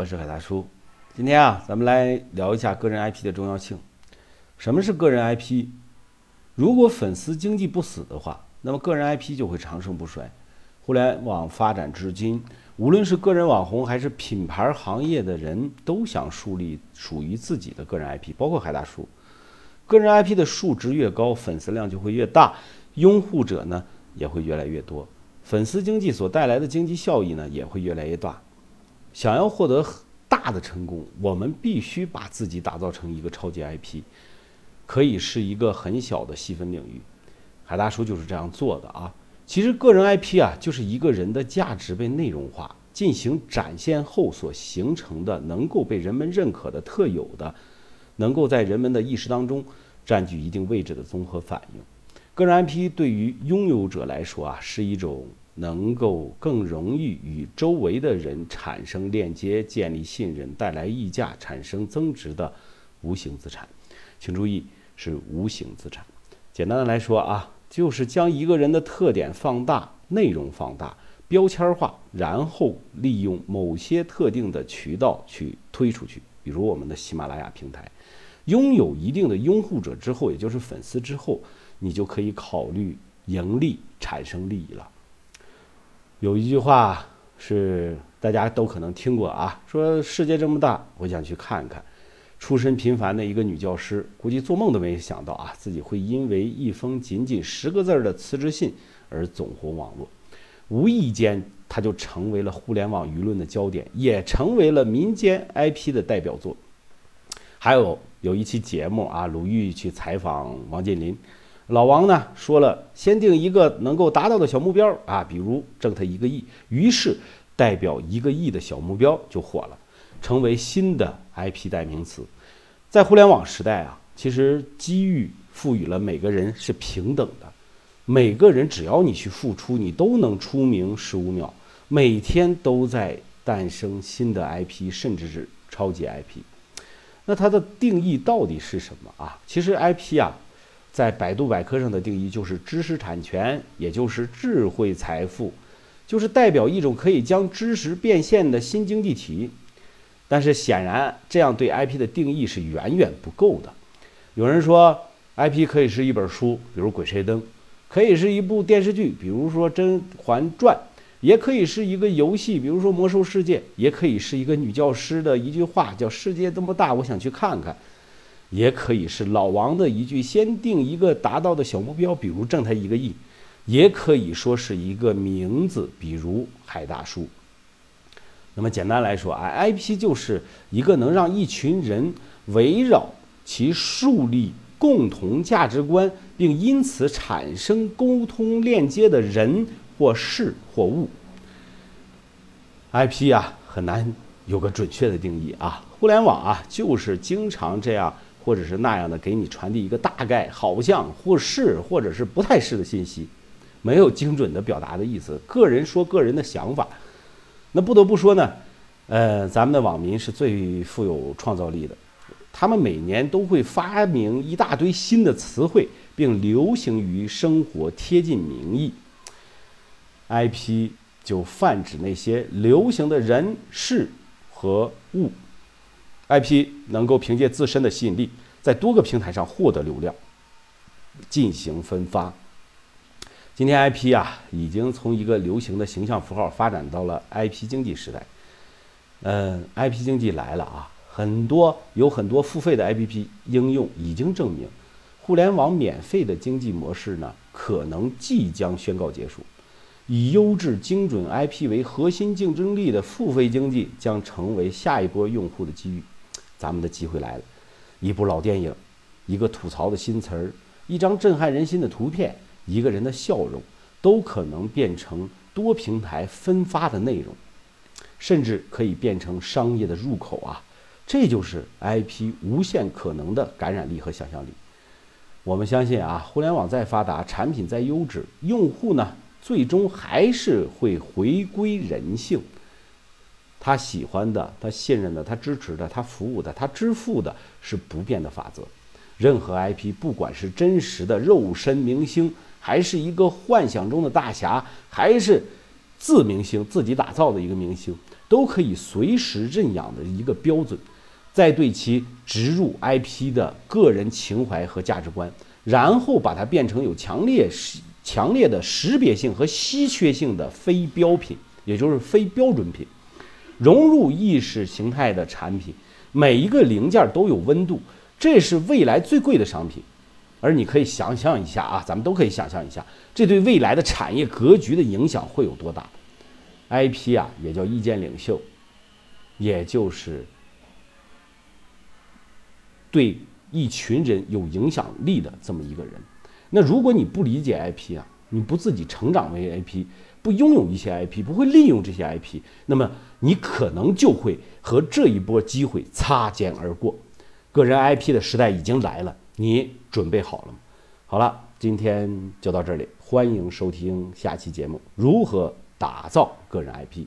我是海大叔。今天啊，咱们来聊一下个人 IP 的重要性。什么是个人 IP？如果粉丝经济不死的话，那么个人 IP 就会长盛不衰。互联网发展至今，无论是个人网红还是品牌行业的人，都想树立属于自己的个人 IP。包括海大叔，个人 IP 的数值越高，粉丝量就会越大，拥护者呢也会越来越多。粉丝经济所带来的经济效益呢，也会越来越大。想要获得大的成功，我们必须把自己打造成一个超级 IP，可以是一个很小的细分领域。海大叔就是这样做的啊。其实个人 IP 啊，就是一个人的价值被内容化进行展现后所形成的，能够被人们认可的特有的，能够在人们的意识当中占据一定位置的综合反应。个人 IP 对于拥有者来说啊，是一种。能够更容易与周围的人产生链接、建立信任、带来溢价、产生增值的无形资产，请注意是无形资产。简单的来说啊，就是将一个人的特点放大、内容放大、标签化，然后利用某些特定的渠道去推出去。比如我们的喜马拉雅平台，拥有一定的拥护者之后，也就是粉丝之后，你就可以考虑盈利、产生利益了。有一句话是大家都可能听过啊，说世界这么大，我想去看看。出身平凡的一个女教师，估计做梦都没想到啊，自己会因为一封仅仅十个字的辞职信而走红网络。无意间，她就成为了互联网舆论的焦点，也成为了民间 IP 的代表作。还有有一期节目啊，鲁豫去采访王健林。老王呢说了，先定一个能够达到的小目标啊，比如挣他一个亿。于是，代表一个亿的小目标就火了，成为新的 IP 代名词。在互联网时代啊，其实机遇赋予了每个人是平等的，每个人只要你去付出，你都能出名十五秒。每天都在诞生新的 IP，甚至是超级 IP。那它的定义到底是什么啊？其实 IP 啊。在百度百科上的定义就是知识产权，也就是智慧财富，就是代表一种可以将知识变现的新经济体。但是显然，这样对 IP 的定义是远远不够的。有人说，IP 可以是一本书，比如《鬼吹灯》，可以是一部电视剧，比如说《甄嬛传》，也可以是一个游戏，比如说《魔兽世界》，也可以是一个女教师的一句话，叫“世界这么大，我想去看看”。也可以是老王的一句“先定一个达到的小目标”，比如挣他一个亿；也可以说是一个名字，比如海大叔。那么简单来说啊，IP 就是一个能让一群人围绕其树立共同价值观，并因此产生沟通链接的人或事或物。IP 啊，很难有个准确的定义啊。互联网啊，就是经常这样。或者是那样的，给你传递一个大概，好像或是或者是不太是的信息，没有精准的表达的意思。个人说个人的想法，那不得不说呢，呃，咱们的网民是最富有创造力的，他们每年都会发明一大堆新的词汇，并流行于生活，贴近民意。IP 就泛指那些流行的人事和物。IP 能够凭借自身的吸引力，在多个平台上获得流量，进行分发。今天 IP 啊，已经从一个流行的形象符号发展到了 IP 经济时代。嗯，IP 经济来了啊，很多有很多付费的 APP 应用已经证明，互联网免费的经济模式呢，可能即将宣告结束。以优质精准 IP 为核心竞争力的付费经济将成为下一波用户的机遇。咱们的机会来了，一部老电影，一个吐槽的新词儿，一张震撼人心的图片，一个人的笑容，都可能变成多平台分发的内容，甚至可以变成商业的入口啊！这就是 IP 无限可能的感染力和想象力。我们相信啊，互联网再发达，产品再优质，用户呢，最终还是会回归人性。他喜欢的，他信任的，他支持的，他服务的，他支付的是不变的法则。任何 IP，不管是真实的肉身明星，还是一个幻想中的大侠，还是自明星自己打造的一个明星，都可以随时认养的一个标准，再对其植入 IP 的个人情怀和价值观，然后把它变成有强烈强烈的识别性和稀缺性的非标品，也就是非标准品，融入意识形态的产品，每一个零件都有温度，这是未来最贵的商品。而你可以想象一下啊，咱们都可以想象一下，这对未来的产业格局的影响会有多大？IP 啊，也叫意见领袖，也就是对一群人有影响力的这么一个人。那如果你不理解 IP 啊，你不自己成长为 IP，不拥有一些 IP，不会利用这些 IP，那么你可能就会和这一波机会擦肩而过。个人 IP 的时代已经来了。你准备好了吗？好了，今天就到这里，欢迎收听下期节目，如何打造个人 IP。